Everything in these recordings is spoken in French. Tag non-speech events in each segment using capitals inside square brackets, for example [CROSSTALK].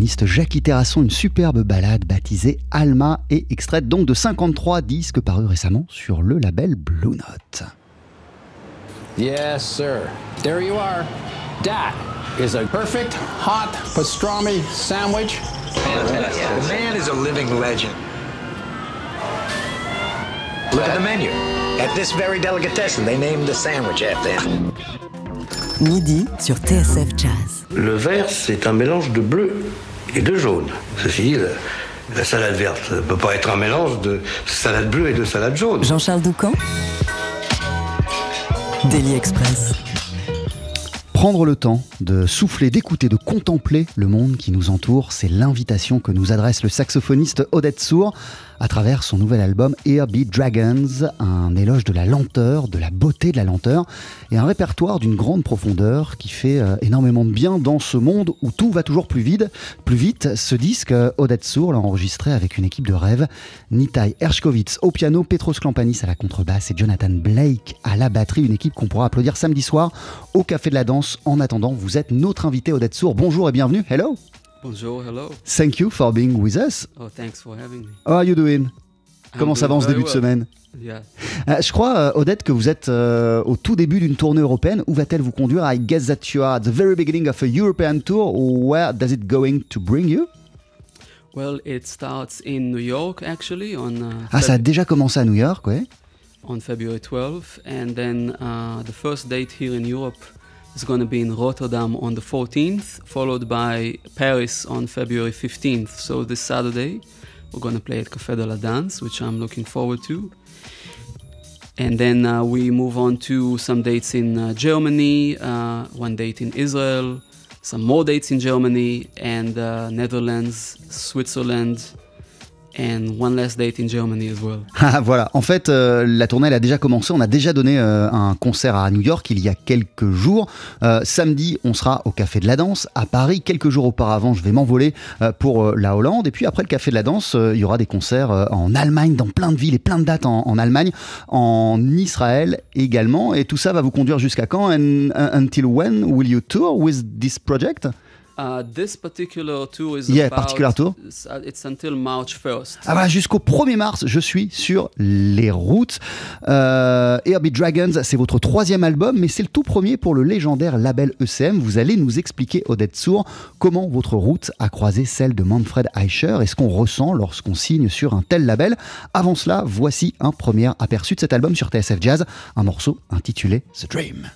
pianiste Jackie Terrasson, une superbe balade baptisée Alma et extraite donc de 53 disques parus récemment sur le label Blue Note. Yes, sir. There you are. That is a perfect hot pastrami sandwich. The man is a living legend. Look at the menu. At this very delicatessen, they named the sandwich after him. Midi sur TSF Jazz. Le vert, c'est un mélange de bleu et de jaune. Ceci dit, la salade verte ne peut pas être un mélange de salade bleue et de salade jaune. Jean-Charles Doucan Daily Express. Prendre le temps de souffler, d'écouter, de contempler le monde qui nous entoure, c'est l'invitation que nous adresse le saxophoniste Odette Sour à travers son nouvel album Here Be Dragons, un éloge de la lenteur, de la beauté de la lenteur et un répertoire d'une grande profondeur qui fait euh, énormément de bien dans ce monde où tout va toujours plus vite. Plus vite, ce disque, euh, Odette Sour l'a enregistré avec une équipe de rêve, Nitai Hershkovitz au piano, Petros Klampanis à la contrebasse et Jonathan Blake à la batterie, une équipe qu'on pourra applaudir samedi soir au Café de la Danse. En attendant, vous êtes notre invité Odette Sour. Bonjour et bienvenue. Hello. Bonjour, hello. Thank you for being with us. Oh, thanks for having me. How are you doing? Comment ça va en doing ce début de semaine? Yeah. Euh, Je crois, euh, Odette, que vous êtes euh, au tout début d'une tournée européenne. Où va-t-elle vous conduire? I guess that you are at the very beginning of a European tour. Where does it going to bring you? Well, it starts in New York actually on uh, Ah, ça a déjà commencé à New York, ouais. on February 12th, and then uh, the first date here in Europe is going to be in Rotterdam on the 14th, followed by Paris on February 15th. So this Saturday, we're going to play at Café de la Danse, which I'm looking forward to. And then uh, we move on to some dates in uh, Germany, uh, one date in Israel, some more dates in Germany and uh, Netherlands, Switzerland, and one last date in Germany as well. [LAUGHS] Ah, voilà, en fait, euh, la tournée elle a déjà commencé. On a déjà donné euh, un concert à New York il y a quelques jours. Euh, samedi, on sera au Café de la Danse à Paris. Quelques jours auparavant, je vais m'envoler pour la Hollande. Et puis après le Café de la Danse, il y aura des concerts en Allemagne, dans plein de villes et plein de dates en, en Allemagne, en Israël également. Et tout ça va vous conduire jusqu'à quand? And, uh, Until when will you tour with this project? Uh, this particular tour is Yeah, about, particular tour. It's, uh, it's until March 1st. Ah bah jusqu'au 1er mars, je suis sur les routes. Euh, Herbie Dragons, c'est votre troisième album, mais c'est le tout premier pour le légendaire label ECM. Vous allez nous expliquer, Odette Sour, comment votre route a croisé celle de Manfred Eicher et ce qu'on ressent lorsqu'on signe sur un tel label. Avant cela, voici un premier aperçu de cet album sur TSF Jazz, un morceau intitulé The Dream.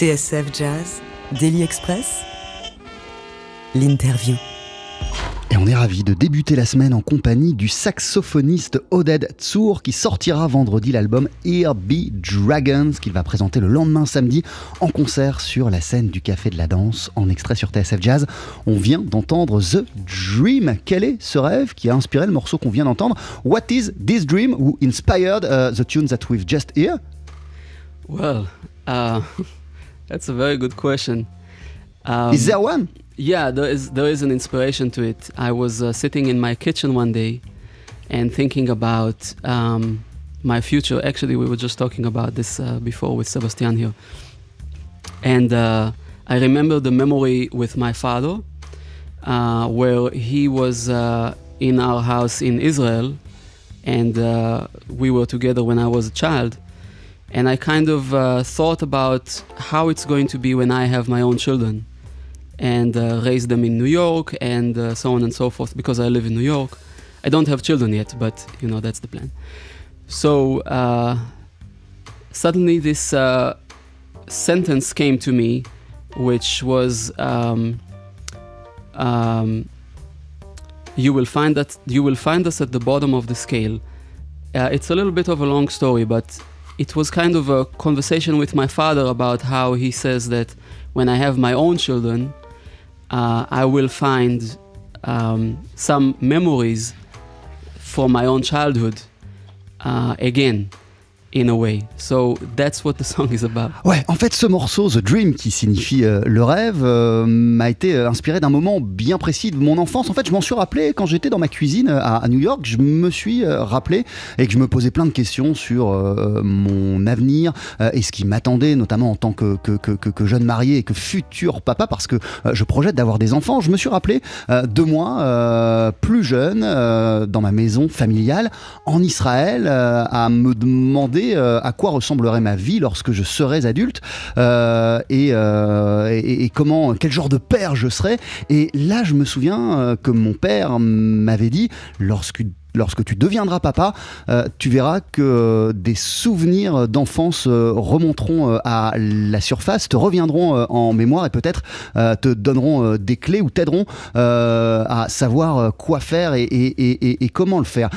TSF Jazz, Daily Express, l'interview. Et on est ravi de débuter la semaine en compagnie du saxophoniste Oded Tsour qui sortira vendredi l'album Here Be Dragons qu'il va présenter le lendemain samedi en concert sur la scène du Café de la Danse en extrait sur TSF Jazz. On vient d'entendre The Dream. Quel est ce rêve qui a inspiré le morceau qu'on vient d'entendre? What is this dream? Who inspired uh, the tunes that we've just heard Well, uh, [LAUGHS] That's a very good question. Um, is there one? Yeah, there is. There is an inspiration to it. I was uh, sitting in my kitchen one day and thinking about um, my future. Actually, we were just talking about this uh, before with Sebastian here, and uh, I remember the memory with my father, uh, where he was uh, in our house in Israel, and uh, we were together when I was a child and I kind of uh, thought about how it's going to be when I have my own children and uh, raise them in New York and uh, so on and so forth because I live in New York. I don't have children yet, but you know that's the plan. So uh, suddenly this uh, sentence came to me, which was. Um, um, you will find that you will find us at the bottom of the scale. Uh, it's a little bit of a long story, but it was kind of a conversation with my father about how he says that when I have my own children, uh, I will find um, some memories from my own childhood uh, again. In a way. So that's what the [LAUGHS] song is about. Ouais, en fait, ce morceau, The Dream, qui signifie euh, le rêve, euh, m'a été euh, inspiré d'un moment bien précis de mon enfance. En fait, je m'en suis rappelé quand j'étais dans ma cuisine à, New York. Je me suis rappelé et que je me posais plein de questions sur mon avenir et ce qui m'attendait, notamment en tant que, que, jeune marié et que futur papa, parce que je projette d'avoir des enfants. Je me suis rappelé de moi, plus jeune, dans ma maison familiale, en Israël, à me demander euh, à quoi ressemblerait ma vie lorsque je serais adulte euh, euh, et, comment, quel genre de père je serais. Et là, je me souviens que mon père m'avait dit, lorsque lorsque tu deviendras papa, euh, tu verras que des souvenirs d'enfance euh, remonteront euh, à la surface, te reviendront en mémoire et peut-être te donneront des clés ou t'aideront à savoir quoi faire et, comment le faire.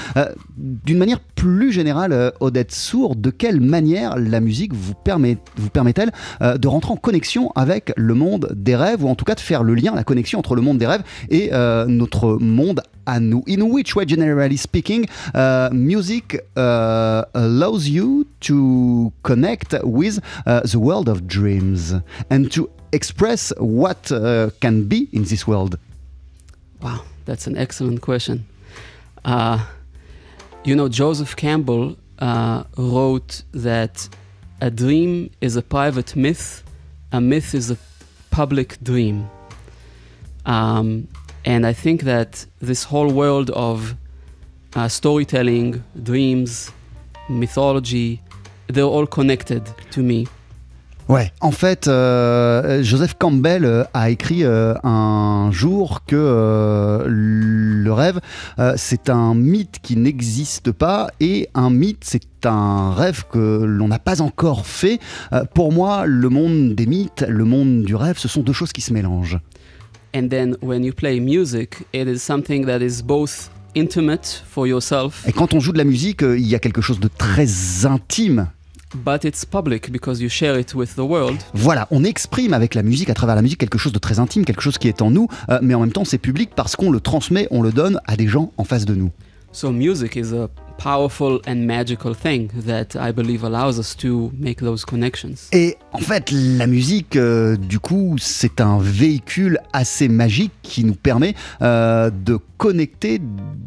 D'une manière plus générale, Odette Sourd, de quelle manière la musique vous, permet, vous permet-elle de rentrer en connexion avec le monde des rêves ou en tout cas de faire le lien, la connexion entre le monde des rêves et notre monde nous. In which way, generally speaking, uh, music uh, allows you to connect with uh, the world of dreams and to express what uh, can be in this world? Wow, that's an excellent question. Uh, you know, Joseph Campbell uh, wrote that a dream is a private myth, a myth is a public dream. Um, and I think that this whole world of uh, storytelling, dreams, mythology, they're all connected to me. Ouais, en fait, euh, Joseph Campbell euh, a écrit euh, un jour que euh, le rêve, euh, c'est un mythe qui n'existe pas et un mythe, c'est un rêve que l'on n'a pas encore fait. Euh, pour moi, le monde des mythes, le monde du rêve, ce sont deux choses qui se mélangent. And then when you play music, it is something that is both intimate for yourself, Et quand on joue de la musique, euh, il y a quelque chose de très intime. but it's public because you share it with the world. Voilà, on exprime avec la musique, à travers la musique, quelque chose de très intime, quelque chose qui est en nous, euh, mais en même temps c'est public parce qu'on le transmet, on le donne à des gens en face de nous. So music is a powerful and magical thing that I believe allows us to make those connections. Et en fait, la musique, euh, du coup, c'est un véhicule assez magique qui nous permet euh, de connecter,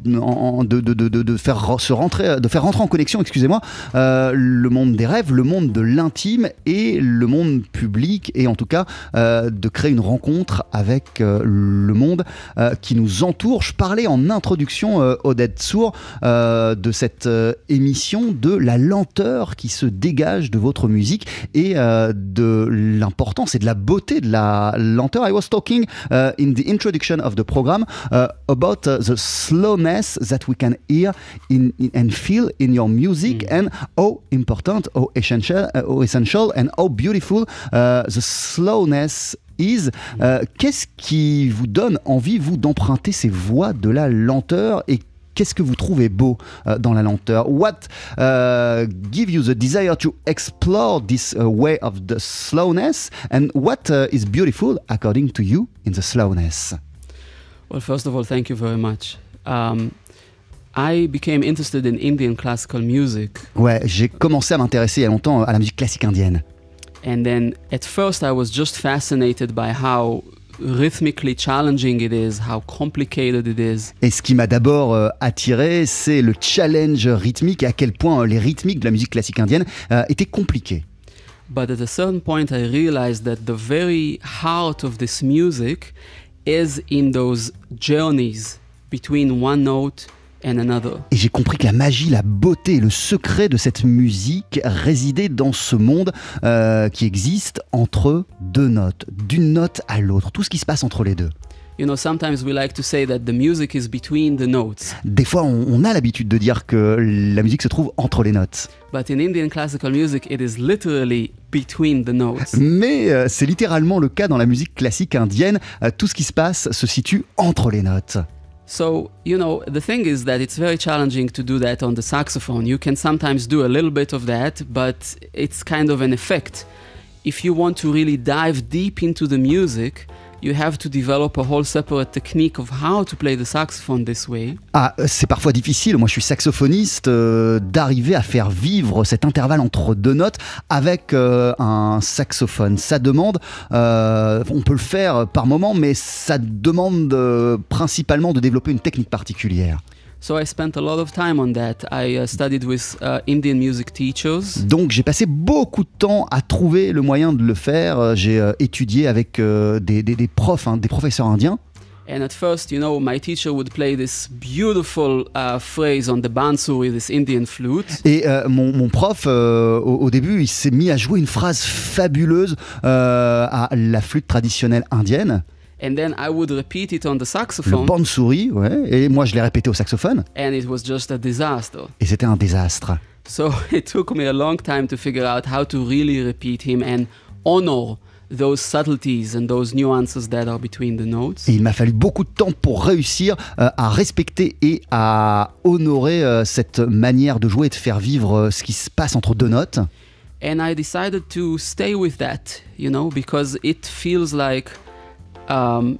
de, faire re- se rentrer, de faire rentrer en connexion, excusez-moi, euh, le monde des rêves, le monde de l'intime et le monde public, et en tout cas de créer une rencontre avec le monde qui nous entoure. Je parlais en introduction, Odette Sour, de cette euh, émission, de la lenteur qui se dégage de votre musique et euh, de l'importance et de la beauté de la lenteur. I was talking uh, in the introduction of the program uh, about uh, the slowness that we can hear in, in- and feel in your music and how important, how essential, uh, how essential and how beautiful uh, the slowness is. Euh, Qu'est-ce qui vous donne envie, vous, d'emprunter ces voix de la lenteur et Qu'est-ce que vous trouvez beau euh, dans la lenteur? What uh, give you the desire to explore this uh, way of the slowness? And what uh, is beautiful according to you in the slowness? Well, first of all, thank you very much. Um, I became interested in Indian classical music, Ouais, j'ai commencé à m'intéresser il y a longtemps à la musique classique indienne. and then at first I was just fascinated by how rhythmically challenging it is, how complicated it is. Et ce qui m'a d'abord euh, attiré, c'est le challenge rythmique et à quel point euh, les rythmiques de la musique classique indienne euh, étaient compliqués. But at a certain point, I realized that the very heart of this music is in those journeys between one note and another. Et j'ai compris que la magie, la beauté, le secret de cette musique résidait dans ce monde euh, qui existe entre deux notes, d'une note à l'autre, tout ce qui se passe entre les deux. You know, sometimes we like to say that the music is between the notes, Des fois, on, on a l'habitude de dire que la musique se trouve entre les notes. but in Indian classical music, it is literally between the notes. Mais euh, c'est littéralement le cas dans la musique classique indienne. Euh, tout ce qui se passe se situe entre les notes. So, you know, the thing is that it's very challenging to do that on the saxophone. You can sometimes do a little bit of that, but it's kind of an effect. If you want to really dive deep into the music, you have to develop a whole separate technique of how to play the saxophone this way. Ah, euh, c'est parfois difficile, moi je suis saxophoniste, euh, d'arriver à faire vivre cet intervalle entre deux notes avec euh, un saxophone. Ça demande, on peut le faire par moment, mais ça demande principalement de développer une technique particulière. So I spent a lot of time on that. I studied with Indian music teachers. Donc j'ai passé beaucoup de temps à trouver le moyen de le faire. Euh, J'ai euh, étudié avec euh, des, des- des profs, hein, des professeurs indiens. And at first, you know, my teacher would play this beautiful uh, phrase on the bansuri, this Indian flute. Et euh, mon, mon prof, euh, au, au début, il s'est mis à jouer une phrase fabuleuse euh, à la flûte traditionnelle indienne, And then I would repeat it on the le saxophone, bansuri, ouais, et moi je l'ai répété au saxophone, and it was just a disaster. et c'était un désastre. So [LAUGHS] it took me a long time to figure out how to really repeat him and honor those subtleties and those nuances that are between the notes. Et il m'a fallu beaucoup de temps pour réussir euh, à respecter et à honorer euh, cette manière de jouer et de faire vivre euh, ce qui se passe entre deux notes. And I decided to stay with that, you know, because it feels like um,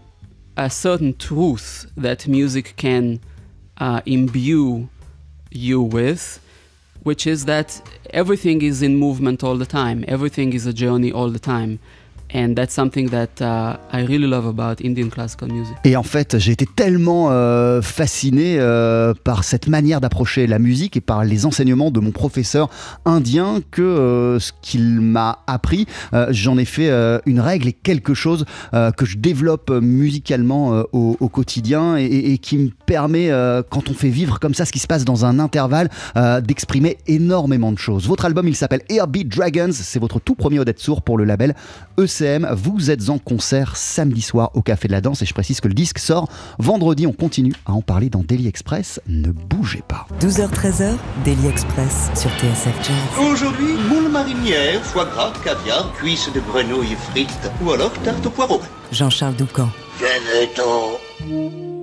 a certain truth that music can uh, imbue you with, which is that everything is in movement all the time, everything is a journey all the time. And that's something that uh, I really love about Indian classical music. Et en fait, j'ai été tellement euh, fasciné euh, par cette manière d'approcher la musique et par les enseignements de mon professeur indien que euh, ce qu'il m'a appris, j'en ai fait une règle et quelque chose que je développe musicalement au, quotidien et, et- qui me permet, quand on fait vivre comme ça ce qui se passe dans un intervalle, d'exprimer énormément de choses. Votre album, il s'appelle Airbeat Dragons, c'est votre tout premier Odette Sour pour le label Vous êtes en concert samedi soir au Café de la Danse et je précise que le disque sort vendredi. On continue à en parler dans Daily Express. Ne bougez pas. 12h-13h, Daily Express sur TSF Jazz. Aujourd'hui, moule marinière, foie gras, caviar, cuisses de grenouille frites ou alors tarte au poireau. Jean-Charles Doucan. Venez-t'en.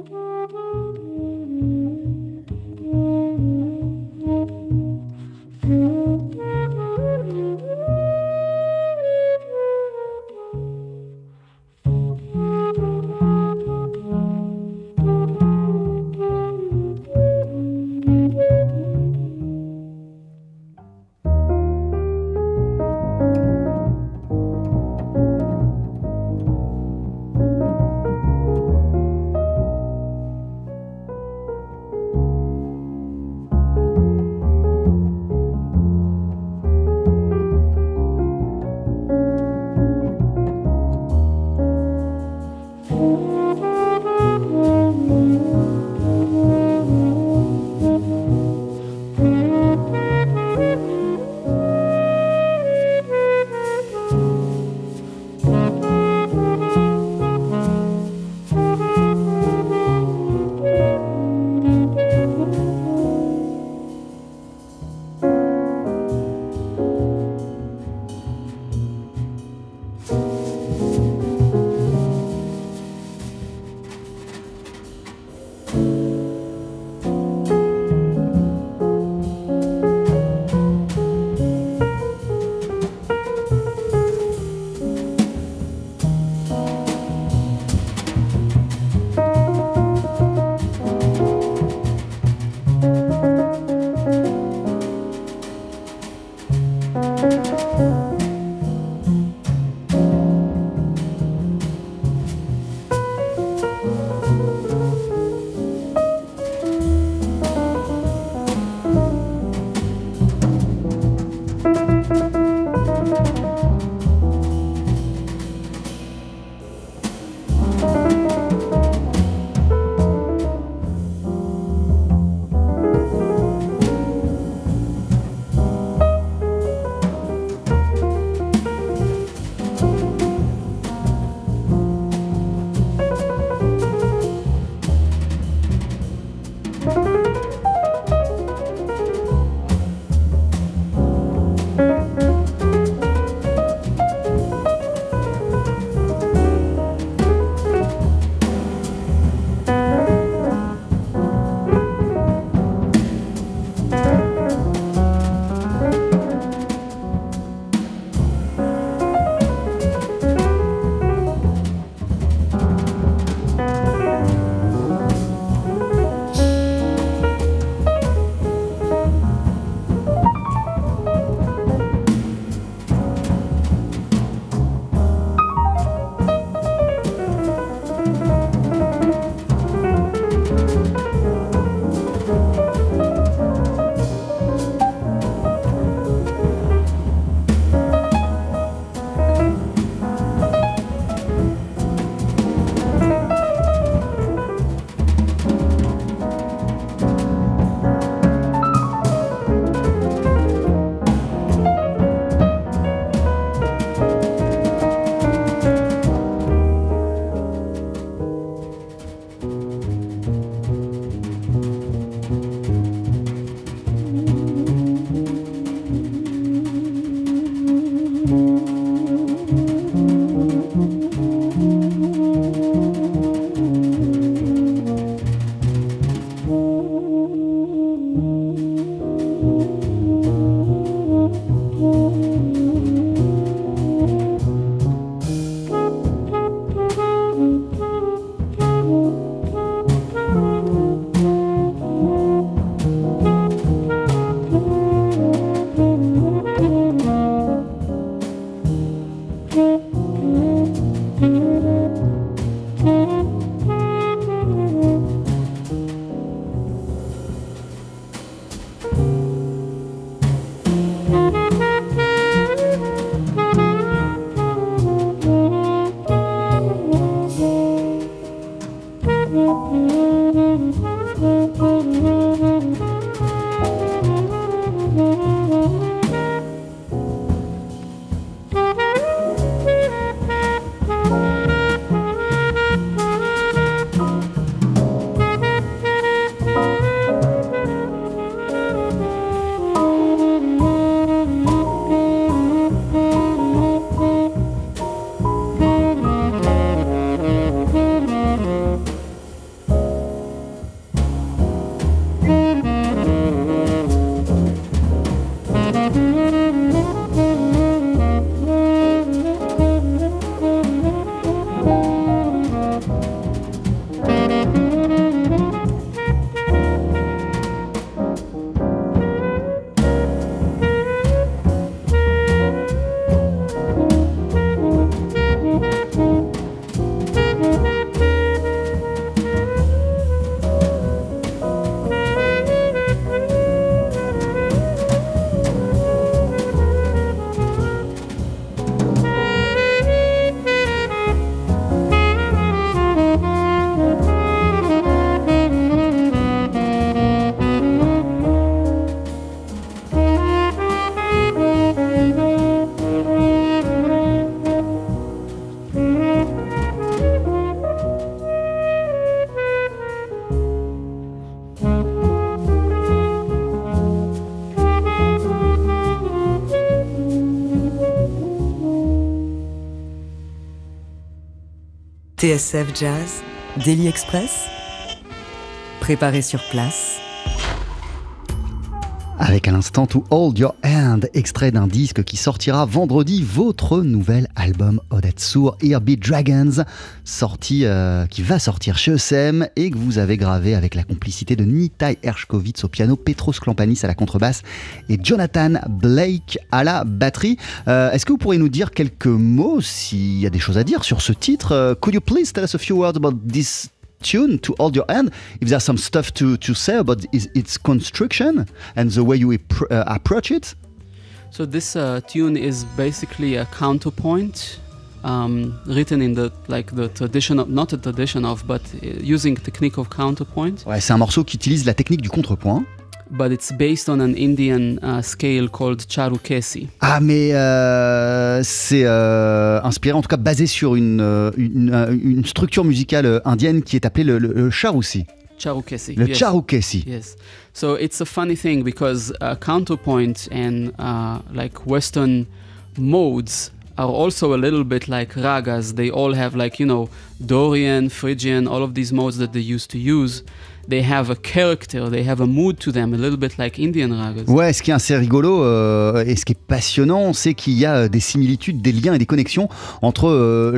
TSF Jazz, Daily Express, préparé sur place. Avec à l'instant To Hold Your Hand, extrait d'un disque qui sortira vendredi, votre nouvel album Odette Sour, Beat Dragons, sorti, euh, qui va sortir chez ESM et que vous avez gravé avec la complicité de Nitai Ershkovitz au piano, Petros Klampanis à la contrebasse et Jonathan Blake à la batterie. Euh, Est-ce que vous pourriez nous dire quelques mots, s'il y a des choses à dire sur ce titre? Euh, Could you please tell us a few words about this tune to hold your hand? If there's some stuff to, to say about its, construction and the way you uh, approach it? So this uh, tune is basically a counterpoint um, written in the like the tradition of not a tradition of but uh, using technique of counterpoint. Ouais, c'est un morceau qui utilise la technique du contrepoint. But it's based on an Indian uh, scale called charukesi. ah mais euh, c'est euh, inspiré en tout cas basé sur une, euh, une, euh, une structure musicale euh, indienne qui est appelée le, le, le charoussi Charukesi. yes. charukesi Yes. So it's a funny thing because uh, counterpoint and uh, like Western modes are also a little bit like ragas. They all have like you know Dorian, Phrygian, all of these modes that they used to use. They have a character, they have a mood to them, a little bit like Indian ragas. Ouais, ce qui est assez rigolo euh, et ce qui est passionnant, c'est qu'il y a euh, des similitudes, des liens et des connexions entre euh,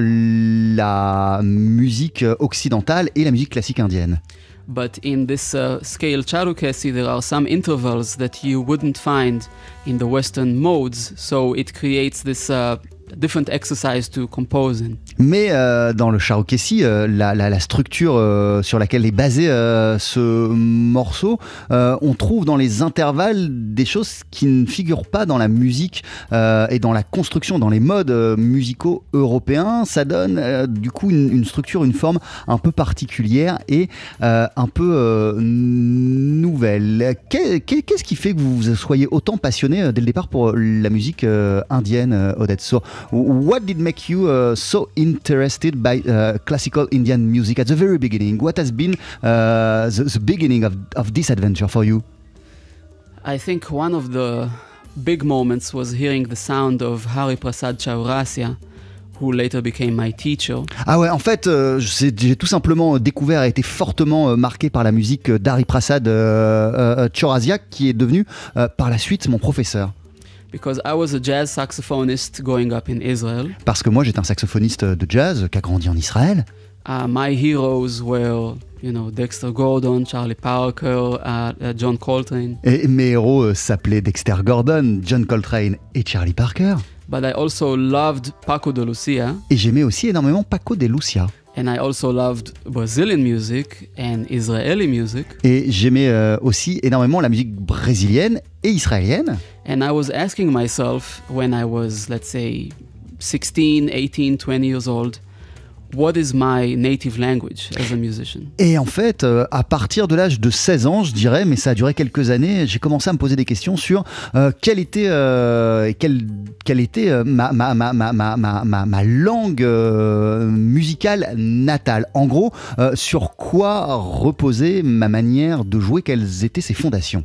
la musique occidentale et la musique classique indienne. But in this uh, scale Charukesi, there are some intervals that you wouldn't find in the Western modes. So it creates this uh, different exercise to compose. Mais euh, dans le Charokesi, euh, la, structure euh, sur laquelle est basé euh, ce morceau, on trouve dans les intervalles des choses qui ne figurent pas dans la musique et dans la construction, dans les modes musicaux européens. Ça donne du coup une, structure, une forme un peu particulière et un peu nouvelle. Qu'est- qu'est- Qu'est-ce qui fait que vous soyez autant passionné dès le départ pour la musique indienne, Odette What did make you uh, so interested by uh, classical Indian music at the very beginning? What has been uh, the, the beginning of, of this adventure for you? I think one of the big moments was hearing the sound of Hari Prasad Chaurasia, who later became my teacher. Ah ouais, en fait, euh, j'ai tout simplement découvert et été fortement euh, marqué par la musique d'Ari Prasad euh, euh, Chaurasia, qui est devenu euh, par la suite mon professeur. Because I was a jazz saxophonist growing up in Israel. Parce que moi, j'étais un saxophoniste de jazz qui a grandi en Israël. Uh, my heroes were, you know, Dexter Gordon, Charlie Parker, uh, uh, John Coltrane. Et mes héros euh, s'appelaient Dexter Gordon, John Coltrane et Charlie Parker. but I also loved Paco de Lucia, Et j'aimais aussi énormément Paco de Lucia. And I also loved Brazilian music and Israeli music. Et j'aimais euh, aussi énormément la musique brésilienne et israélienne. And I was asking myself when I was, let's say, 16, 18, 20 years old, what is my native language as a musician? Et en fait, euh, à partir de l'âge de 16 ans, je dirais, mais ça a duré quelques années, j'ai commencé à me poser des questions sur euh, quelle était, euh, quelle, quelle était ma, ma, ma, ma, ma, ma, ma- ma langue euh, musicale natale. En gros, sur quoi reposait ma manière de jouer, quelles étaient ses fondations?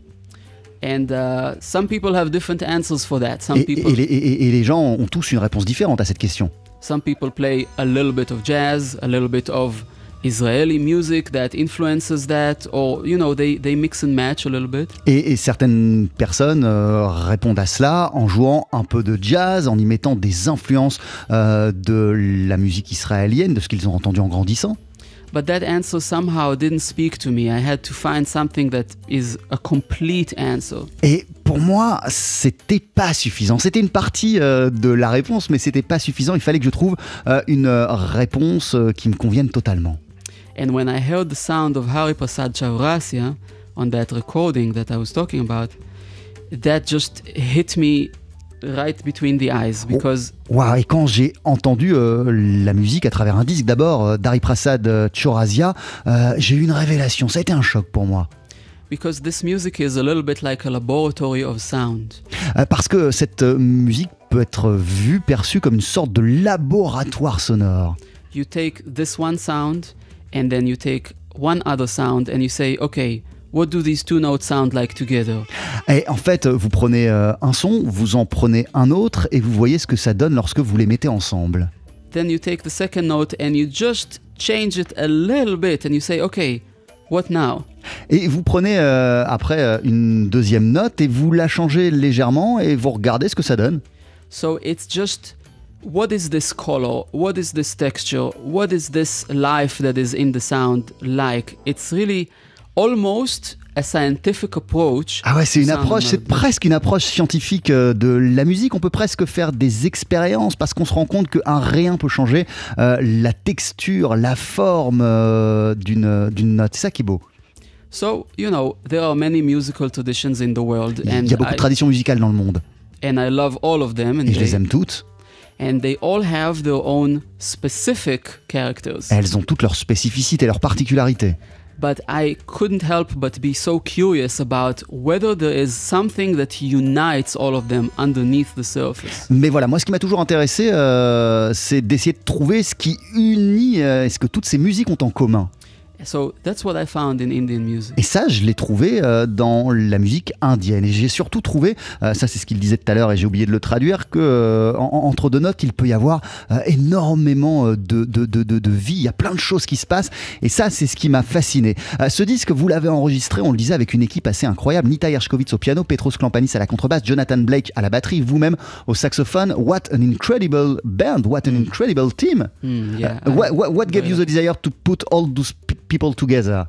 And uh, some people have different answers for that. Some Et, people, et les, et- et les gens ont tous une réponse différente à cette question. Some people play a little bit of jazz, a little bit of Israeli music that influences that, or you know, they, they mix and match a little bit. Et, et certaines personnes euh, répondent à cela en jouant un peu de jazz, en y mettant des influences euh, de la musique israélienne, de ce qu'ils ont entendu en grandissant. But that answer somehow didn't speak to me. I had to find something that is a complete answer. Et pour moi, c'était pas suffisant. C'était une partie euh, de la réponse, mais c'était pas suffisant. Il fallait que je trouve euh, une euh, réponse euh, qui me convienne totalement. And when I heard the sound of Hari Prasad Chaurasia on that recording that I was talking about, that just hit me right between the eyes because Waouh, et quand j'ai entendu euh, la musique à travers un disque d'abord euh, d'Ari Prasad euh, Chaurasia, euh, j'ai eu une révélation. Ça a été un choc pour moi. because this music is a little bit like a laboratory of sound. Euh, Parce que cette euh, musique peut être vue, perçue comme une sorte de laboratoire sonore. You take this one sound and then you take one other sound and you say, okay, what do these two notes sound like together? Et en fait, vous prenez euh, un son, vous en prenez un autre, et vous voyez ce que ça donne lorsque vous les mettez ensemble. Then you take the second note and you just change it a little bit and you say, okay, what now? Et vous prenez euh, après euh, une deuxième note et vous la changez légèrement et vous regardez ce que ça donne. So it's just what is this color? What is this texture? What is this life that is in the sound like? It's really almost a scientific approach. Ah ouais, c'est une approche, c'est presque une approche scientifique euh, de la musique. On peut presque faire des expériences parce qu'on se rend compte qu'un rien peut changer euh, la texture, la forme euh, d'une d'une note. C'est ça qui est beau. So, you know, there are many musical traditions in the world Il and y a beaucoup de traditions musicales dans le monde and I love all of them and et je les they, aime toutes. and they all have their own specific characters. Elles ont toutes leurs spécificités, leurs particularités. But I couldn't help but be so curious about whether there is something that unites all of them underneath the surface. Mais voilà, moi ce qui m'a toujours intéressé, euh, c'est d'essayer de trouver ce qui unit, euh, ce que toutes ces musiques ont en commun? So that's what I found in Indian music. Et ça, je l'ai trouvé euh, dans la musique indienne. Et j'ai surtout trouvé, euh, ça c'est ce qu'il disait tout à l'heure et j'ai oublié de le traduire, que euh, en- en- entre deux notes, il peut y avoir énormément de, de, de, de- vie. Il y a plein de choses qui se passent. Et ça, c'est ce qui m'a fasciné. Ce disque, vous l'avez enregistré, on le disait, avec une équipe assez incroyable. Nita Yershkovitz au piano, Petros Klampanis à la contrebasse, Jonathan Blake à la batterie, vous-même au saxophone. What an incredible band, what an incredible team. Hmm, yeah. I- what, what, what gave you the desire to put all those people together?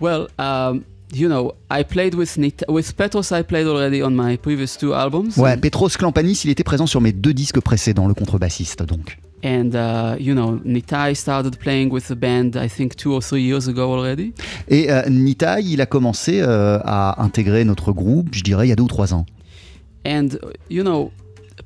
well, um, you know, I played with Nita, with Petros. I played already on my previous two albums. Ouais, Petros Klampanis, il était présent sur mes deux disques précédents, le contrebassiste donc. and uh, you know, Nitai started playing with the band. I think two or three years ago already. Et euh, Nitai, il a commencé euh, à intégrer notre groupe, je dirais, il y a deux ou trois ans. And you know,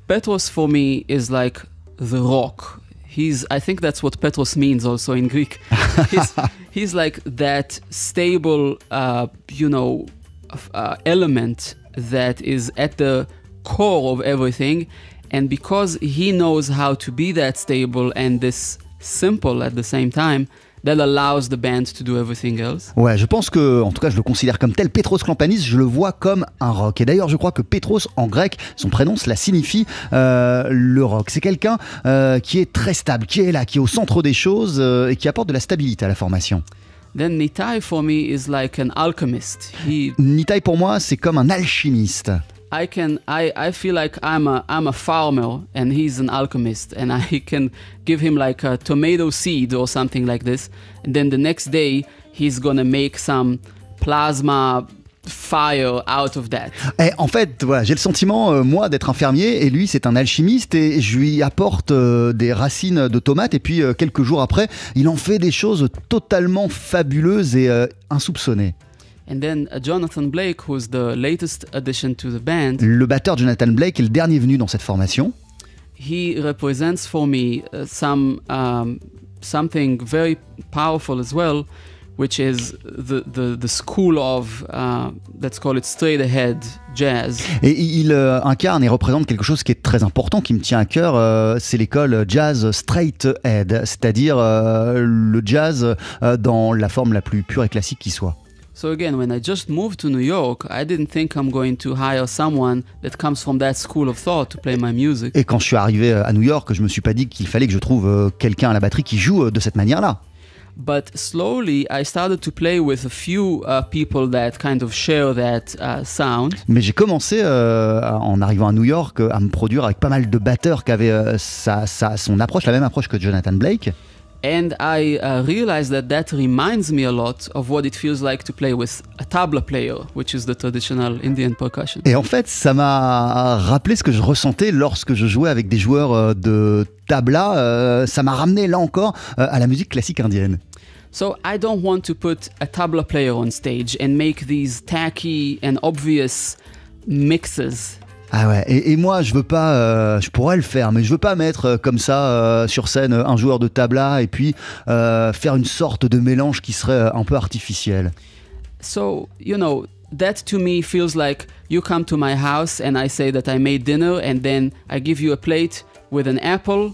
Petros for me is like the rock. He's I think that's what Petros means also in Greek. [LAUGHS] he's, he's like that stable, uh, you know, uh, element that is at the core of everything. And because he knows how to be that stable and this simple at the same time, that allows the band to do everything else? Ouais, je pense que, en tout cas, je le considère comme tel. Petros Klampanis, je le vois comme un rock. Et d'ailleurs, je crois que Petros, en grec, son prénom, cela signifie euh, le rock. C'est quelqu'un euh, qui est très stable, qui est là, qui est au centre des choses euh, et qui apporte de la stabilité à la formation. Then Nitai for me is like an alchemist. He Nitai, pour moi, c'est comme un alchimiste. I can I, I feel like I'm a I'm a farmer and he's an alchemist and I [LAUGHS] can give him like a tomato seed or something like this and then the next day he's gonna make some plasma fire out of that. Et en fait, voilà, j'ai le sentiment, euh, moi, d'être un fermier, et lui, c'est un alchimiste, et je lui apporte euh, des racines de tomates, et puis euh, quelques jours après, il en fait des choses totalement fabuleuses et euh, insoupçonnées. And then Jonathan Blake, who's the latest addition to the band, Le batteur Jonathan Blake est le dernier venu dans cette formation. he represents for me uh, some um, something very powerful as well, which is the the, the school of uh, let's call it straight ahead jazz. Et il euh, incarne et représente quelque chose qui est très important, qui me tient à cœur, euh, c'est l'école jazz straight ahead, c'est-à-dire euh, le jazz euh, dans la forme la plus pure et classique qui soit. So again, when I just moved to New York, I didn't think I'm going to hire someone that comes from that school of thought to play my music. Et quand je suis arrivé euh, à New York, je me suis pas dit qu'il fallait que je trouve euh, quelqu'un à la batterie qui joue euh, de cette manière-là. But slowly, I started to play with a few uh, people that kind of share that uh, sound. Mais j'ai commencé, euh, en arrivant à New York, à me produire avec pas mal de batteurs qui avaient euh, sa- sa- son approche, la même approche que Jonathan Blake. And I uh, realized that that reminds me a lot of what it feels like to play with a tabla player, which is the traditional Indian percussion. Et en fait, ça m'a rappelé ce que je ressentais lorsque je jouais avec des joueurs euh, de tabla. euh, ça m'a ramené là encore euh, à la musique classique indienne. So I don't want to put a tabla player on stage and make these tacky and obvious mixes. Ah ouais, et, et moi je veux pas, euh, je pourrais le faire, mais je veux pas mettre euh, comme ça euh, sur scène un joueur de tabla et puis euh, faire une sorte de mélange qui serait euh, un peu artificiel. So, you know, that to me feels like you come to my house and I say that I made dinner and then I give you a plate with an apple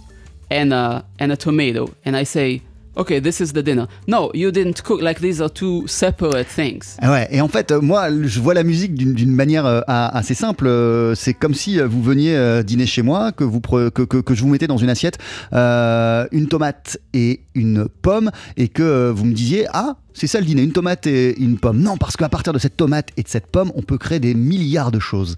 and a, and a tomato and I say, okay, this is the dinner. No, you didn't cook. Like these are two separate things. Ah Ouais, et en fait, euh, moi, je vois la musique d'une manière euh, assez simple. Euh, C'est comme si vous veniez euh, dîner chez moi, que, vous pre- que, que, que je vous mettais dans une assiette euh, une tomate et une pomme, et que vous me disiez Ah, c'est ça le dîner, une tomate et une pomme. Non, parce qu'à partir de cette tomate et de cette pomme, on peut créer des milliards de choses.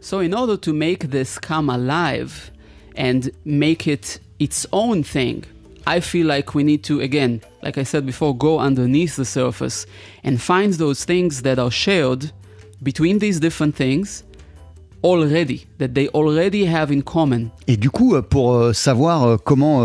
So, in order to make this come alive and make it its own thing, I feel like we need to, again, like I said before, go underneath the surface and find those things that are shared between these different things already, that they already have in common. Et du coup, euh, pour euh, savoir euh, comment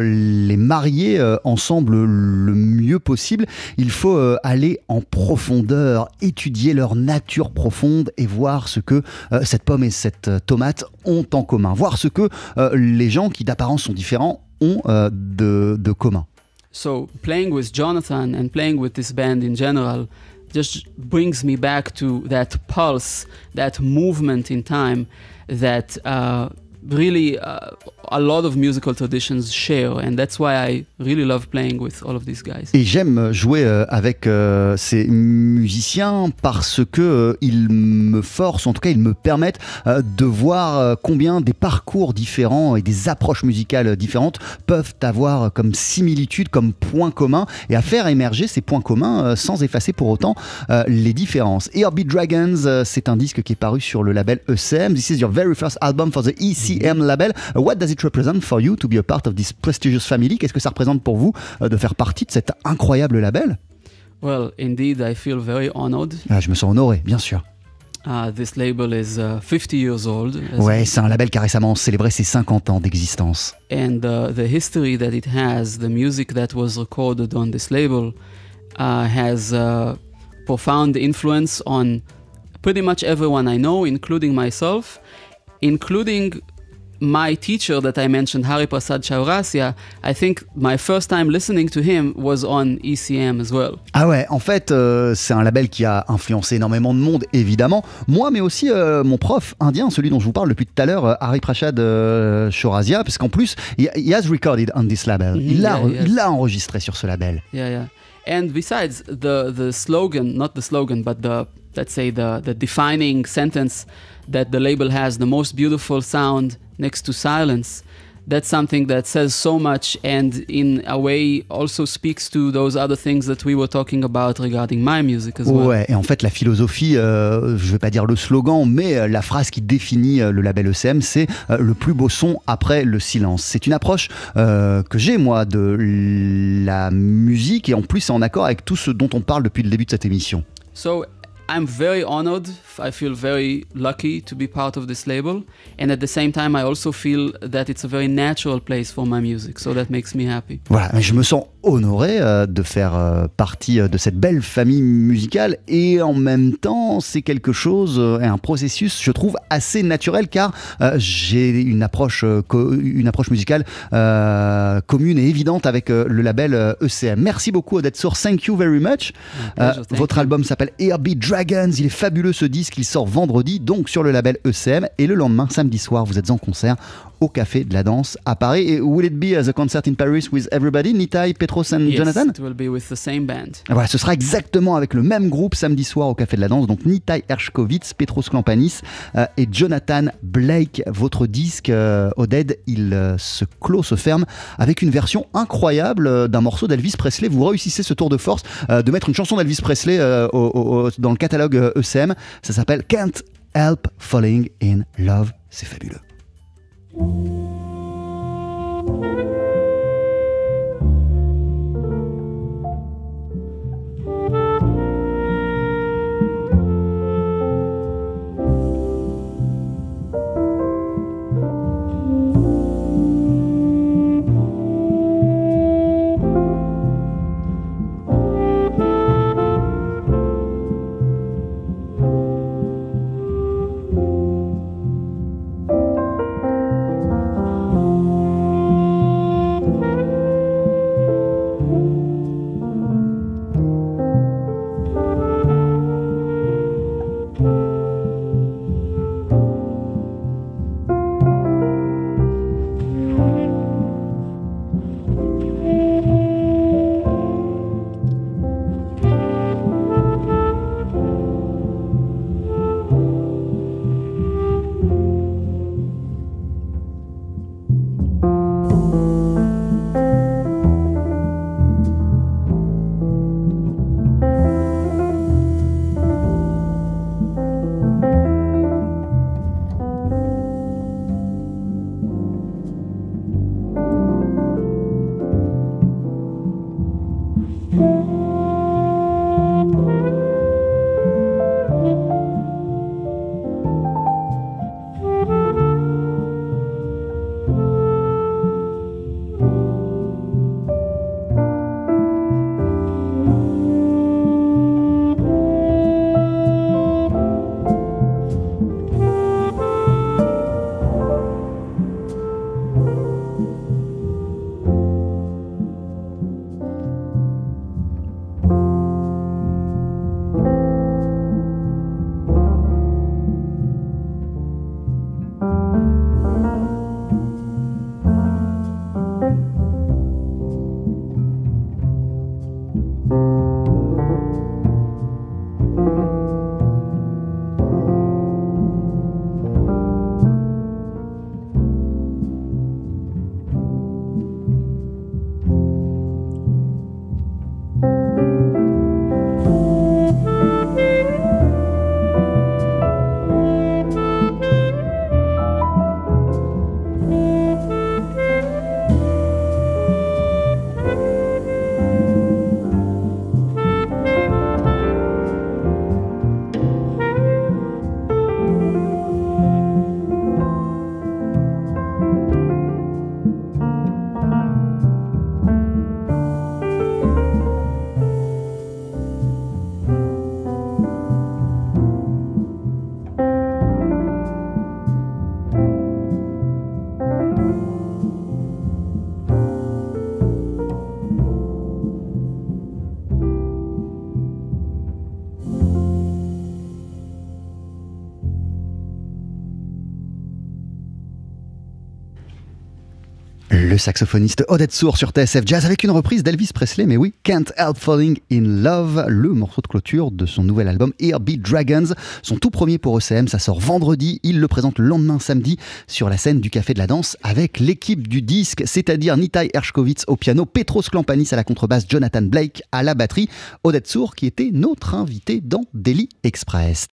les marier ensemble le mieux possible, il faut aller en profondeur, étudier leur nature profonde et voir ce que cette pomme et cette tomate ont en commun. Voir ce que les gens qui d'apparence sont différents ont euh, de, de commun. So, playing with Jonathan and playing with this band in general just brings me back to that pulse, that movement in time that uh, really a lot of musical traditions share. And that's why I really love playing with all of these guys. Et j'aime jouer euh, avec euh, ces musiciens parce que euh, ils me forcent, en tout cas ils me permettent de voir combien des parcours différents et des approches musicales différentes peuvent avoir comme similitude, comme point commun, et à faire émerger ces points communs sans effacer pour autant les différences. Earbeat Dragons, c'est un disque qui est paru sur le label ECM. This is your very first album for the ECM label. What does it represent for you to be a part of this prestigious family? Qu'est-ce que ça représente pour vous euh, de faire partie de cet incroyable label? Well, indeed, I feel very honored. Ah, Je me sens honoré, bien sûr. Uh, this label is uh, 50 years old. Ouais, c'est un label qui a récemment célébré ses 50 ans d'existence. and uh, the history that it has, the music that was recorded on this label, uh, has uh, profound influence on pretty much everyone I know, including myself, including my teacher that I mentioned, Hari Prasad Chaurasia. I think my first time listening to him was on ECM as well. Ah ouais, en fait, euh, c'est un label qui a influencé énormément de monde, évidemment. Moi, mais aussi euh, mon prof indien, celui dont je vous parle depuis tout à l'heure, euh, Hari Prasad euh, Chaurasia, parce qu'en plus, he, he has recorded on this label. Mhm, il l'a yeah, yes. il l'a enregistré sur ce label. Yeah, yeah. And besides the the slogan, not the slogan, but the let's say the the defining sentence that the label has, the most beautiful sound next to silence. That's something that says so much and in a way also speaks to those other things that we were talking about regarding my music as well. Ouais, et en fait, la philosophie, euh, je vais pas dire le slogan, mais euh, la phrase qui définit euh, le label ECM, c'est euh, le plus beau son après le silence. C'est une approche euh, que j'ai, moi, de la musique, et en plus, c'est en accord avec tout ce dont on parle depuis le début de cette émission. So I'm very honored. I feel very lucky to be part of this label. And at the same time, I also feel that it's a very natural place for my music. So that makes me happy. Voilà, je me sens honoré euh, de faire euh, partie euh, de cette belle famille musicale. Et en même temps, c'est quelque chose, euh, un processus, je trouve, assez naturel car j'ai une approche, une approche musicale commune et évidente avec le label ECM. Merci beaucoup Odette Sour, thank you very much. Pleasure, votre album s'appelle Airbeat Dragons, il est fabuleux ce disque, il sort vendredi donc sur le label ECM et le lendemain, samedi soir, vous êtes en concert au Café de la Danse à Paris. Et will it be as a concert in Paris with everybody, Nitai, Petros and Yes, Jonathan? it will be with the same band. voilà, ce sera exactement avec le même groupe samedi soir au Café de la Danse. Donc Nitai Hershkovitz, Petros Klampanis euh, et Jonathan Blake. Votre disque, euh, Oded, il euh, se clôt, se ferme avec une version incroyable euh, d'un morceau d'Elvis Presley. Vous réussissez ce tour de force de mettre une chanson d'Elvis Presley au- au- au- dans le catalogue ECM. Ça s'appelle Can't Help Falling in Love. C'est fabuleux. Le saxophoniste Odette Sour sur TSF Jazz avec une reprise d'Elvis Presley, mais oui, Can't Help Falling in Love, le morceau de clôture de son nouvel album Beat Dragons, son tout premier pour ECM, ça sort vendredi, il le présente le lendemain samedi sur la scène du Café de la Danse avec l'équipe du disque, c'est-à-dire Nitai Hershkovitz au piano, Petros Klampanis à la contrebasse, Jonathan Blake à la batterie, Odette Sour qui était notre invité dans Daily Express.